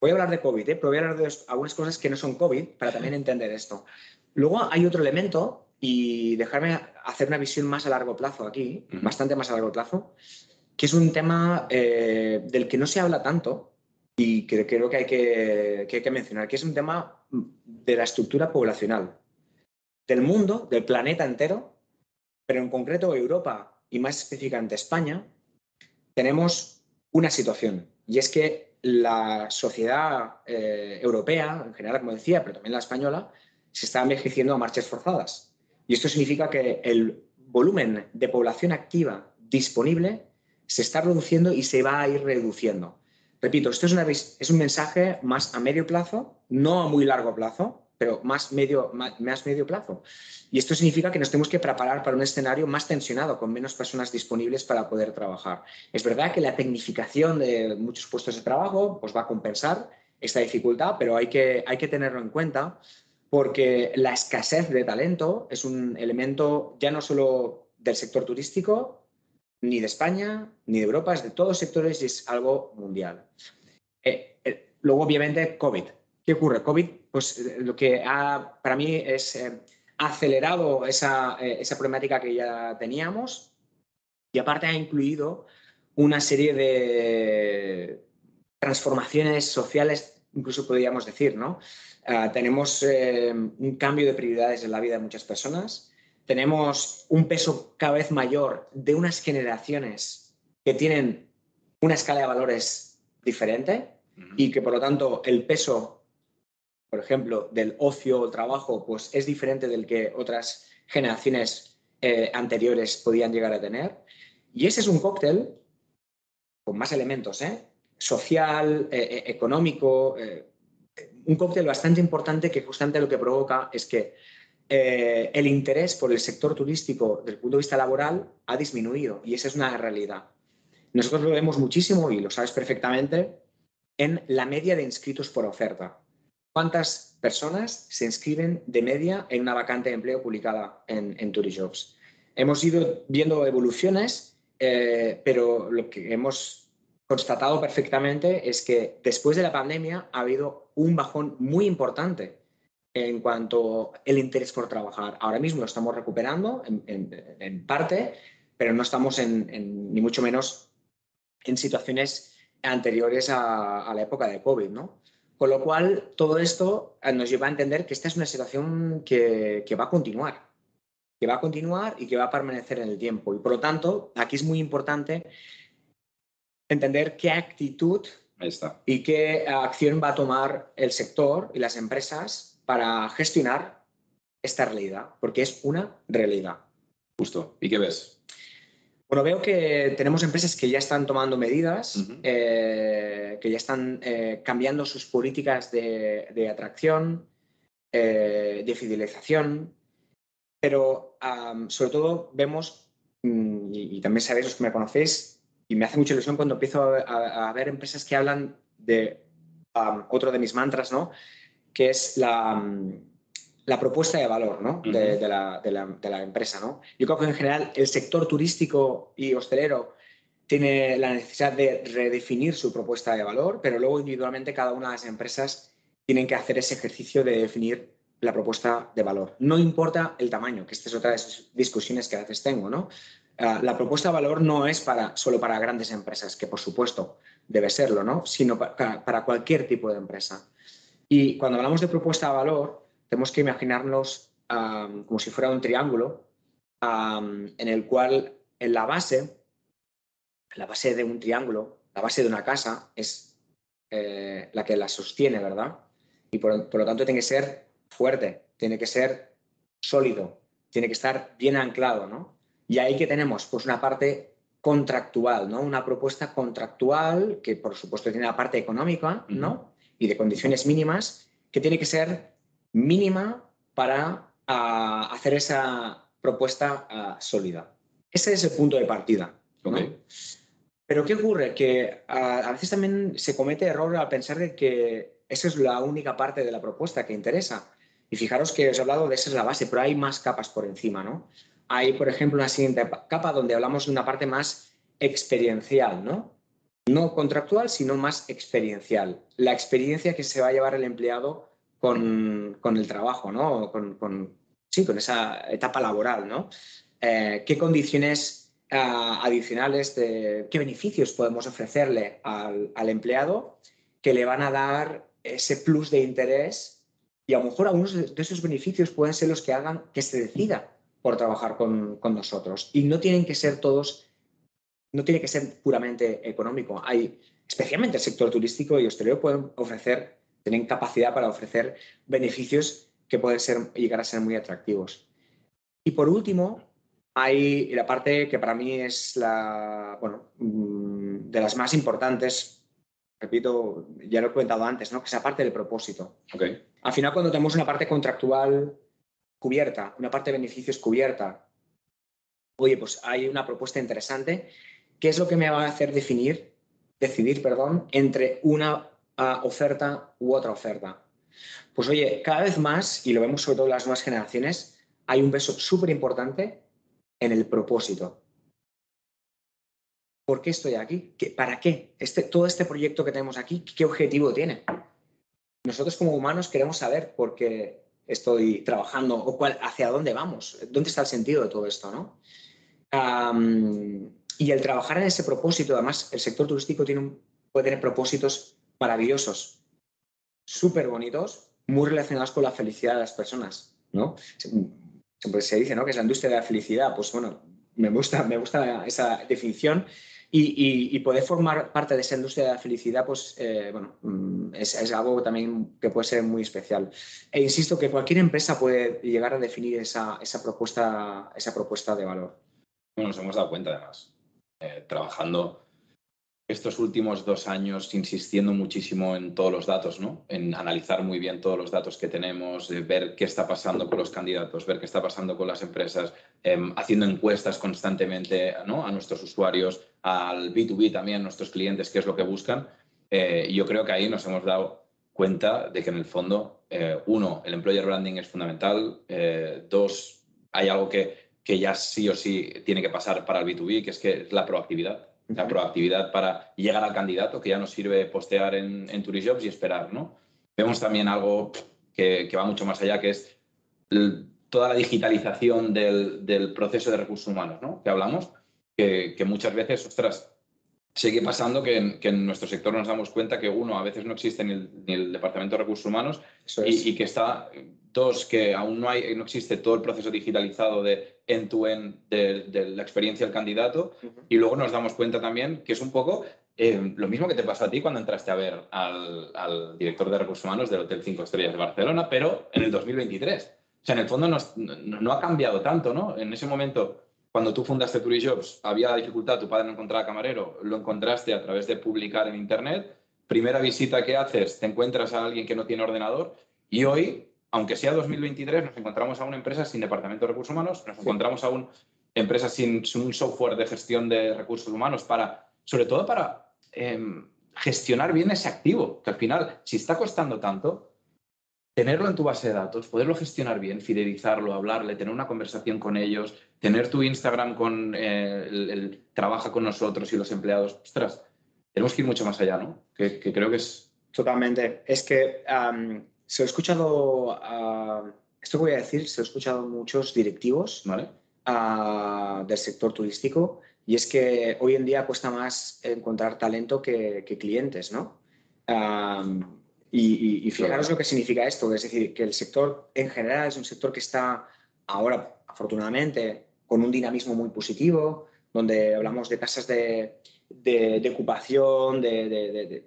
Voy a hablar de COVID, ¿eh? pero voy a hablar de algunas cosas que no son COVID para también entender esto. Luego hay otro elemento y dejarme hacer una visión más a largo plazo aquí, bastante más a largo plazo, que es un tema eh, del que no se habla tanto y que creo que hay que, que hay que mencionar, que es un tema de la estructura poblacional del mundo, del planeta entero, pero en concreto Europa y más específicamente España, tenemos una situación y es que la sociedad eh, europea, en general, como decía, pero también la española, se está envejeciendo a marchas forzadas. Y esto significa que el volumen de población activa disponible se está reduciendo y se va a ir reduciendo. Repito, esto es, es un mensaje más a medio plazo, no a muy largo plazo, pero más medio, más, medio plazo. Y esto significa que nos tenemos que preparar para un escenario más tensionado, con menos personas disponibles para poder trabajar. Es verdad que la tecnificación de muchos puestos de trabajo pues, va a compensar esta dificultad, pero hay que, hay que tenerlo en cuenta porque la escasez de talento es un elemento ya no solo del sector turístico, ni de España, ni de Europa, es de todos los sectores y es algo mundial. Eh, eh, luego, obviamente, COVID. ¿Qué ocurre? COVID, pues eh, lo que ha, para mí es acelerado esa, esa problemática que ya teníamos y aparte ha incluido una serie de transformaciones sociales, incluso podríamos decir, ¿no? Ah, tenemos eh, un cambio de prioridades en la vida de muchas personas. Tenemos un peso cada vez mayor de unas generaciones que tienen una escala de valores diferente y que por lo tanto el peso, por ejemplo, del ocio o trabajo, pues es diferente del que otras generaciones eh, anteriores podían llegar a tener. Y ese es un cóctel con más elementos, ¿eh? social, económico, un cóctel bastante importante que justamente lo que provoca es que eh, el interés por el sector turístico desde el punto de vista laboral ha disminuido y esa es una realidad. Nosotros lo vemos muchísimo y lo sabes perfectamente en la media de inscritos por oferta. ¿Cuántas personas se inscriben de media en una vacante de empleo publicada en, en Turijobs? Hemos ido viendo evoluciones, eh, pero lo que hemos constatado perfectamente es que después de la pandemia ha habido un bajón muy importante en cuanto al interés por trabajar. Ahora mismo lo estamos recuperando en, parte, pero no estamos en, ni mucho menos en situaciones anteriores a, la época de COVID, ¿no? Con lo cual, todo esto nos lleva a entender que esta es una situación que, que va a continuar, que va a continuar y que va a permanecer en el tiempo. Y por lo tanto, aquí es muy importante entender qué actitud y qué acción va a tomar el sector y las empresas para gestionar esta realidad, porque es una realidad. Justo. ¿Y qué ves? Bueno, veo que tenemos empresas que ya están tomando medidas, eh, que ya están eh, cambiando sus políticas de, atracción, eh, de fidelización, pero sobre todo vemos, mm, y, y, también sabéis los que me conocéis, y me hace mucha ilusión cuando empiezo a, ver empresas que hablan de otro de mis mantras, ¿no? Que es la, la propuesta de valor ¿no? de, la, de, la, de, la, empresa. ¿no? Yo creo que en general el sector turístico y hostelero tiene la necesidad de redefinir su propuesta de valor, pero luego individualmente cada una de las empresas tienen que hacer ese ejercicio de definir la propuesta de valor. No importa el tamaño, que esta es otra de esas discusiones que a veces tengo, ¿no? Ah, la propuesta de valor no es para, solo para grandes empresas, que por supuesto debe serlo, ¿no? sino para, cualquier tipo de empresa. Y cuando hablamos de propuesta de valor, tenemos que imaginarnos como si fuera un triángulo en el cual en la base, la base de un triángulo, la base de una casa es eh, la que la sostiene, ¿verdad? Y por, por lo tanto tiene que ser fuerte, tiene que ser sólido, tiene que estar bien anclado, ¿no? Y ahí que tenemos pues una parte contractual, ¿no? Una propuesta contractual que por supuesto tiene la parte económica, ¿no? Y de condiciones mínimas que tiene que ser mínima para ah, hacer esa propuesta ah, sólida. Ese es el punto de partida. Pero ¿qué ocurre? Que a, veces también se comete error al pensar de que esa es la única parte de la propuesta que interesa. Y fijaros que os he hablado de esa es la base, pero hay más capas por encima, ¿no? Hay, por ejemplo, una siguiente capa donde hablamos de una parte más experiencial, ¿no? No contractual, sino más experiencial. La experiencia que se va a llevar el empleado con, el trabajo, ¿no? Con, sí, con esa etapa laboral, ¿no? Eh, ¿Qué condiciones ah, adicionales, de, qué beneficios podemos ofrecerle al, al empleado que le van a dar ese plus de interés y a lo mejor algunos de esos beneficios pueden ser los que hagan que se decida por trabajar con, nosotros. Y no tienen que ser todos, no tiene que ser puramente económico. Hay, especialmente el sector turístico y hostelero pueden ofrecer, tienen capacidad para ofrecer beneficios que pueden ser, llegar a ser muy atractivos. Y por último, hay la parte que para mí es la, bueno, mm, de las más importantes repito, ya lo he comentado antes, ¿no? que es la parte del propósito. Okay. Al final, cuando tenemos una parte contractual cubierta, una parte de beneficios cubierta, oye, pues hay una propuesta interesante, ¿qué es lo que me va a hacer definir, decidir, perdón, entre una ah, oferta u otra oferta? Pues oye, cada vez más, y lo vemos sobre todo en las nuevas generaciones, hay un peso súper importante en el propósito. ¿por qué estoy aquí? ¿Para qué? Este, todo este proyecto que tenemos aquí, ¿qué objetivo tiene? Nosotros como humanos queremos saber por qué estoy trabajando o cuál, hacia dónde vamos, dónde está el sentido de todo esto, ¿no? y el trabajar en ese propósito, además, el sector turístico tiene puede tener propósitos maravillosos, súper bonitos, muy relacionados con la felicidad de las personas, ¿no? Siempre se dice, ¿no? Que es la industria de la felicidad. Pues bueno, me gusta, me gusta esa definición y, poder formar parte de esa industria de la felicidad, pues eh, bueno, mm, es, algo también que puede ser muy especial. E insisto que cualquier empresa puede llegar a definir esa, propuesta, esa propuesta de valor. Nos hemos dado cuenta además, eh, trabajando estos últimos dos años insistiendo muchísimo en todos los datos, ¿no? En analizar muy bien todos los datos que tenemos, ver qué está pasando con los candidatos, ver qué está pasando con las empresas, em, haciendo encuestas constantemente ¿no? a nuestros usuarios, al B2B también, a nuestros clientes, qué es lo que buscan. Eh, yo creo que ahí nos hemos dado cuenta de que en el fondo, eh, uno, el employer branding es fundamental, eh, dos, hay algo que, que ya sí o sí tiene que pasar para el B2B, que es que es la proactividad la proactividad para llegar al candidato, que ya no sirve postear en, en Turijobs y esperar, ¿no? Vemos también algo que, va mucho más allá, que es toda la digitalización del, proceso de recursos humanos, ¿no? Que hablamos, que, muchas veces, ostras, sigue pasando que en, nuestro sector nos damos cuenta que uno, a veces no existe ni el, Departamento de Recursos Humanos y, que está, dos, que aún no, hay, no existe todo el proceso digitalizado de end-to-end de, la experiencia del candidato y luego nos damos cuenta también que es un poco eh, lo mismo que te pasó a ti cuando entraste a ver al, director de recursos humanos del Hotel 5 Estrellas de Barcelona, pero en el 2023. O sea, en el fondo no, no ha cambiado tanto, ¿no? En ese momento cuando tú fundaste Turijobs, había dificultad, tu padre no encontraba camarero, lo encontraste a través de publicar en Internet. Primera visita que haces, te encuentras a alguien que no tiene ordenador y hoy, aunque sea 2023, nos encontramos a una empresa sin departamento de recursos humanos, nos encontramos a una empresa sin, un software de gestión de recursos humanos para, sobre todo para em, gestionar bien ese activo, que al final, si está costando tanto, tenerlo en tu base de datos, poderlo gestionar bien, fidelizarlo, hablarle, tener una conversación con ellos, tener tu Instagram con eh, el, trabaja con nosotros y los empleados, ostras, tenemos que ir mucho más allá, ¿no? Que, creo que es... Totalmente. Es que se lo he escuchado, esto que voy a decir, se lo he escuchado muchos directivos ¿Vale? del sector turístico y es que hoy en día cuesta más encontrar talento que, clientes, ¿no? y, y, fijaros lo que significa esto, es decir, que el sector en general es un sector que está ahora, afortunadamente, con un dinamismo muy positivo, donde hablamos de tasas de, ocupación, de,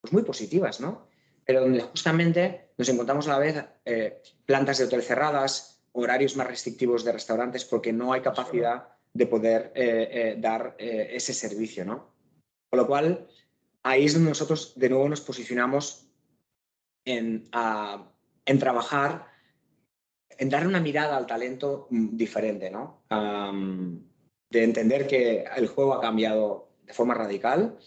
pues muy positivas, ¿no? Pero donde justamente nos encontramos a la vez eh, plantas de hotel cerradas, horarios más restrictivos de restaurantes, porque no hay capacidad de poder eh, eh, dar ese servicio, ¿no? Con lo cual, ahí es donde nosotros de nuevo nos posicionamos en, en trabajar en darle una mirada al talento mm, diferente, ¿no? de entender que el juego ha cambiado de forma radical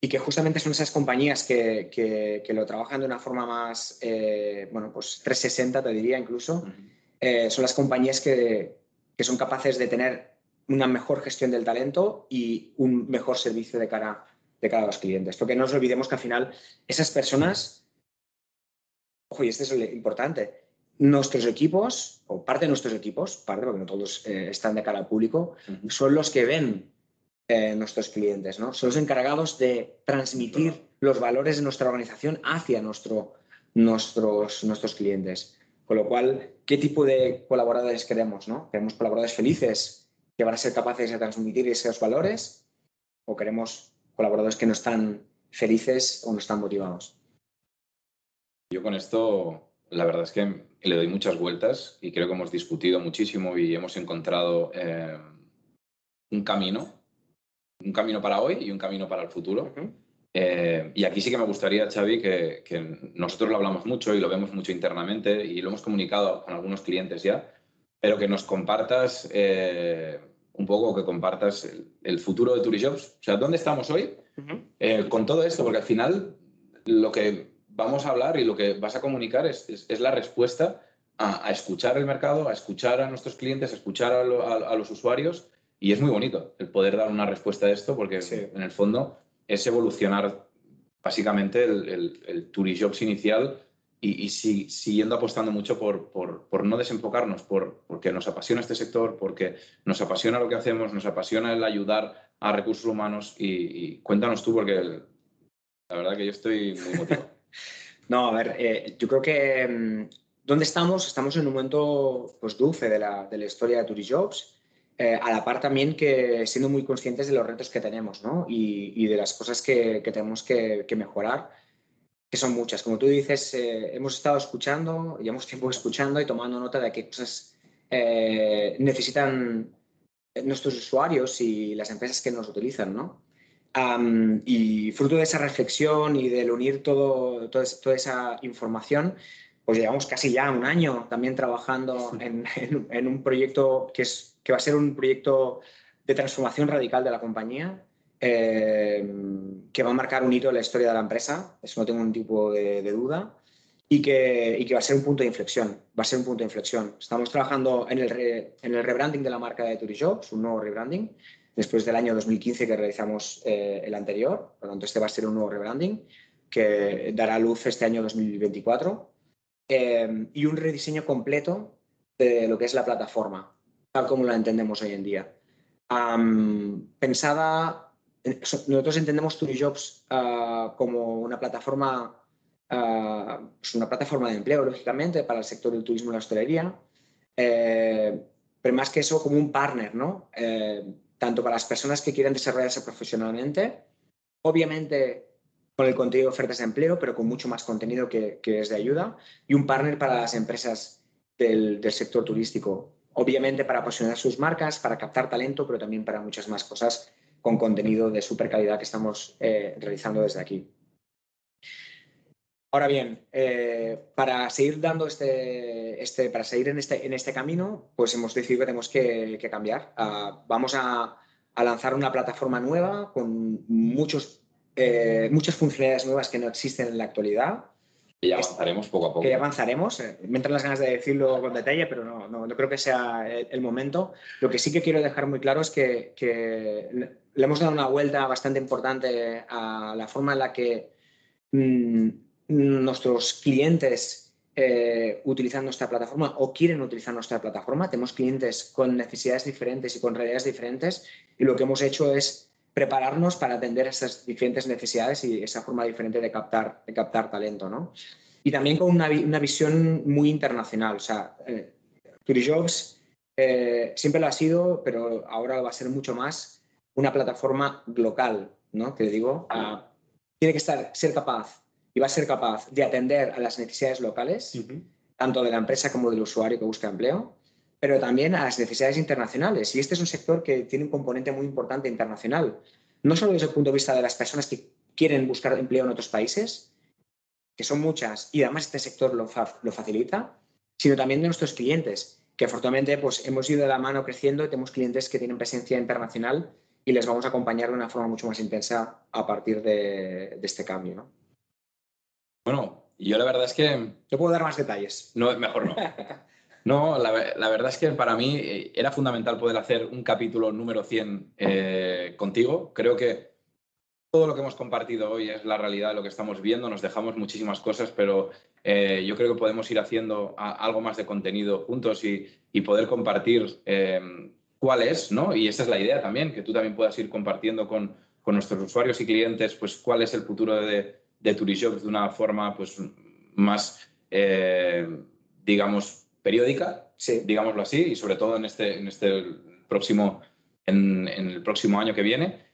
y que justamente son esas compañías que, que, lo trabajan de una forma más, eh, bueno, pues 360 te diría incluso, eh, son las compañías que, que, son capaces de tener una mejor gestión del talento y un mejor servicio de cara, de cara a los clientes. Porque no nos olvidemos que al final esas personas, ojo, y este es lo importante, nuestros equipos, o parte de nuestros equipos, parte porque no todos eh, están de cara al público, son los que ven eh, nuestros clientes, ¿no? Son los encargados de transmitir los valores de nuestra organización hacia nuestro, nuestros, nuestros clientes. Con lo cual, ¿qué tipo de colaboradores queremos? ¿no? ¿Queremos colaboradores felices que van a ser capaces de transmitir esos valores? ¿O queremos colaboradores que no están felices o no están motivados? Yo con esto, la verdad es que le doy muchas vueltas y creo que hemos discutido muchísimo y hemos encontrado eh, un camino un camino para hoy y un camino para el futuro. Eh, y aquí sí que me gustaría, Xavi, que, nosotros lo hablamos mucho y lo vemos mucho internamente y lo hemos comunicado con algunos clientes ya, pero que nos compartas eh, un poco, que compartas el, futuro de Turijobs. O sea, ¿dónde estamos hoy con todo esto? Porque al final lo que vamos a hablar y lo que vas a comunicar es, la respuesta a, escuchar el mercado, a escuchar a nuestros clientes, a escuchar a los usuarios y es muy bonito el poder dar una respuesta a esto porque en el fondo es evolucionar básicamente el, el, el Jobs inicial y, siguiendo apostando mucho por, por, no desenfocarnos, por, porque nos apasiona este sector, porque nos apasiona lo que hacemos, nos apasiona el ayudar a recursos humanos y, cuéntanos tú porque la verdad que yo estoy muy motivado. *laughs* no, a ver, eh, yo creo que mm, ¿dónde estamos? Estamos en un momento pues, dulce de la, de la historia de Jobs eh, a la par también que siendo muy conscientes de los retos que tenemos ¿no? y, de las cosas que, tenemos que, mejorar, que son muchas. Como tú dices, eh, hemos estado escuchando, llevamos tiempo escuchando y tomando nota de qué cosas eh, necesitan nuestros usuarios y las empresas que nos utilizan. ¿no? Y fruto de esa reflexión y del unir todo, toda esa información, pues llevamos casi ya un año también trabajando en un proyecto que es que va a ser un proyecto de transformación radical de la compañía, eh, que va a marcar un hito en la historia de la empresa, eso no tengo ningún tipo de, duda, y que, y que, va a ser un punto de inflexión, va a ser un punto de inflexión. Estamos trabajando en el, en el rebranding de la marca de Turijobs, un nuevo rebranding, después del año 2015 que realizamos eh, el anterior, por lo tanto este va a ser un nuevo rebranding que dará luz este año 2024, eh, y un rediseño completo de lo que es la plataforma tal como la entendemos hoy en día. pensada, nosotros entendemos Turijobs uh, como una plataforma, uh, una plataforma de empleo, lógicamente, para el sector del turismo y la hostelería, eh, pero más que eso, como un partner, ¿no? Eh, tanto para las personas que quieren desarrollarse profesionalmente, obviamente con el contenido de ofertas de empleo, pero con mucho más contenido que, es de ayuda, y un partner para las empresas del, del sector turístico obviamente para posicionar sus marcas, para captar talento, pero también para muchas más cosas con contenido de super calidad que estamos eh, realizando desde aquí. Ahora bien, eh, para seguir dando este, este, para seguir en este, en este camino, pues hemos decidido que tenemos que, cambiar. Ah, vamos a, lanzar una plataforma nueva con muchos, eh, muchas funcionalidades nuevas que no existen en la actualidad. Y ya avanzaremos poco a poco. Que ya avanzaremos. Eh, me entran las ganas de decirlo con detalle, pero no, no, creo que sea el, momento. Lo que sí que quiero dejar muy claro es que, le hemos dado una vuelta bastante importante a la forma en la que mm, nuestros clientes eh, utilizan nuestra plataforma o quieren utilizar nuestra plataforma. Tenemos clientes con necesidades diferentes y con realidades diferentes y lo que hemos hecho es prepararnos para atender esas diferentes necesidades y esa forma diferente de captar, de captar talento, ¿no? Y también con una, una visión muy internacional. O sea, eh, Turijobs eh, siempre lo ha sido, pero ahora va a ser mucho más una plataforma local, ¿no? Que digo, tiene que estar, ser capaz y va a ser capaz de atender a las necesidades locales, tanto de la empresa como del usuario que busca empleo, pero también a las necesidades internacionales. Y este es un sector que tiene un componente muy importante internacional, no solo desde el punto de vista de las personas que quieren buscar empleo en otros países, que son muchas, y además este sector lo, lo facilita, sino también de nuestros clientes, que afortunadamente pues, hemos ido de la mano creciendo y tenemos clientes que tienen presencia internacional y les vamos a acompañar de una forma mucho más intensa a partir de, este cambio. ¿no? Bueno, yo la verdad es que... Te puedo dar más detalles. No, mejor no. *laughs* No, la, verdad es que para mí eh, era fundamental poder hacer un capítulo número 100 eh, contigo. Creo que todo lo que hemos compartido hoy es la realidad de lo que estamos viendo. Nos dejamos muchísimas cosas, pero eh, yo creo que podemos ir haciendo algo más de contenido juntos y, poder compartir cuál es, ¿no? Y esa es la idea también, que tú también puedas ir compartiendo con, nuestros usuarios y clientes, pues cuál es el futuro de, de Turishops de una forma, pues, más, digamos, periódica, digámoslo así, y sobre todo en este, en este próximo, en, el próximo año que viene.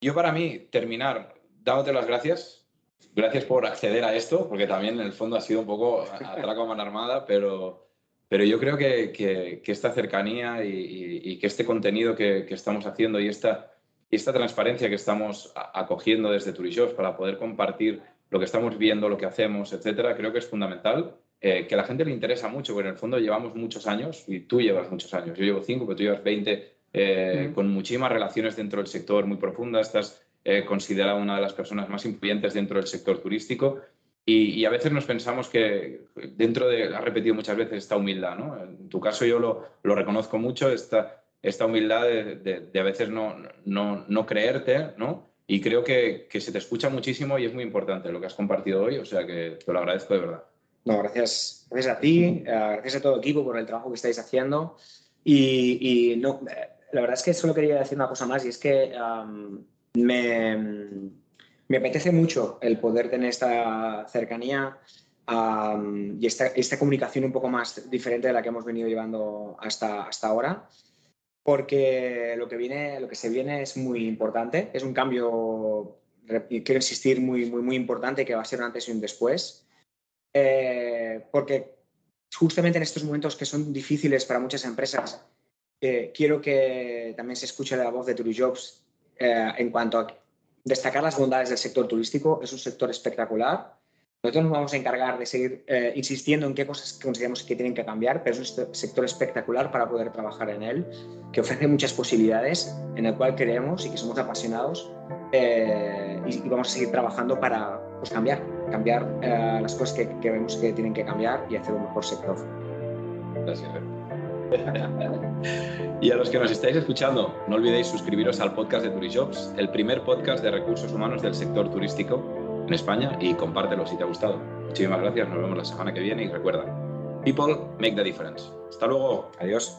Yo para mí, terminar dándote las gracias. Gracias por acceder a esto, porque también en el fondo ha sido un poco atraco a mano armada, pero, pero yo creo que, que, esta cercanía y, que este contenido que, estamos haciendo y esta, esta transparencia que estamos acogiendo desde Turishops para poder compartir lo que estamos viendo, lo que hacemos, etcétera, creo que es fundamental eh, que a la gente le interesa mucho, porque en el fondo llevamos muchos años, y tú llevas muchos años, yo llevo cinco, pero tú llevas 20, eh, con muchísimas relaciones dentro del sector muy profundas, estás eh, considerada una de las personas más influyentes dentro del sector turístico, y, a veces nos pensamos que dentro de, has repetido muchas veces esta humildad, ¿no? En tu caso yo lo, lo reconozco mucho, esta, esta humildad de, de, a veces no, no, no, creerte, ¿no? Y creo que, que se te escucha muchísimo y es muy importante lo que has compartido hoy, o sea que te lo agradezco de verdad. No, gracias, gracias a ti, eh, gracias a todo el equipo por el trabajo que estáis haciendo. Y, no, eh, la verdad es que solo quería decir una cosa más y es que me, me, apetece mucho el poder tener esta cercanía y esta, esta, comunicación un poco más diferente de la que hemos venido llevando hasta, hasta ahora. Porque lo que, viene, lo que se viene es muy importante, es un cambio, quiero insistir, muy, muy, muy importante que va a ser un antes y un después. Eh, porque justamente en estos momentos que son difíciles para muchas empresas, eh, quiero que también se escuche la voz de Turijobs eh, en cuanto a destacar las bondades del sector turístico. Es un sector espectacular. Nosotros nos vamos a encargar de seguir insistiendo en qué cosas consideramos que tienen que cambiar, pero es un sector espectacular para poder trabajar en él, que ofrece muchas posibilidades, en el cual creemos y que somos apasionados y, y, vamos a seguir trabajando para pues, cambiar cambiar eh, las cosas que, que, vemos que tienen que cambiar y hacer un mejor sector. Gracias. *laughs* y a los que nos estáis escuchando, no olvidéis suscribiros al podcast de Turijobs, el primer podcast de recursos humanos del sector turístico en España y compártelo si te ha gustado. Muchísimas gracias, nos vemos la semana que viene y recuerda, people make the difference. Hasta luego. Adiós.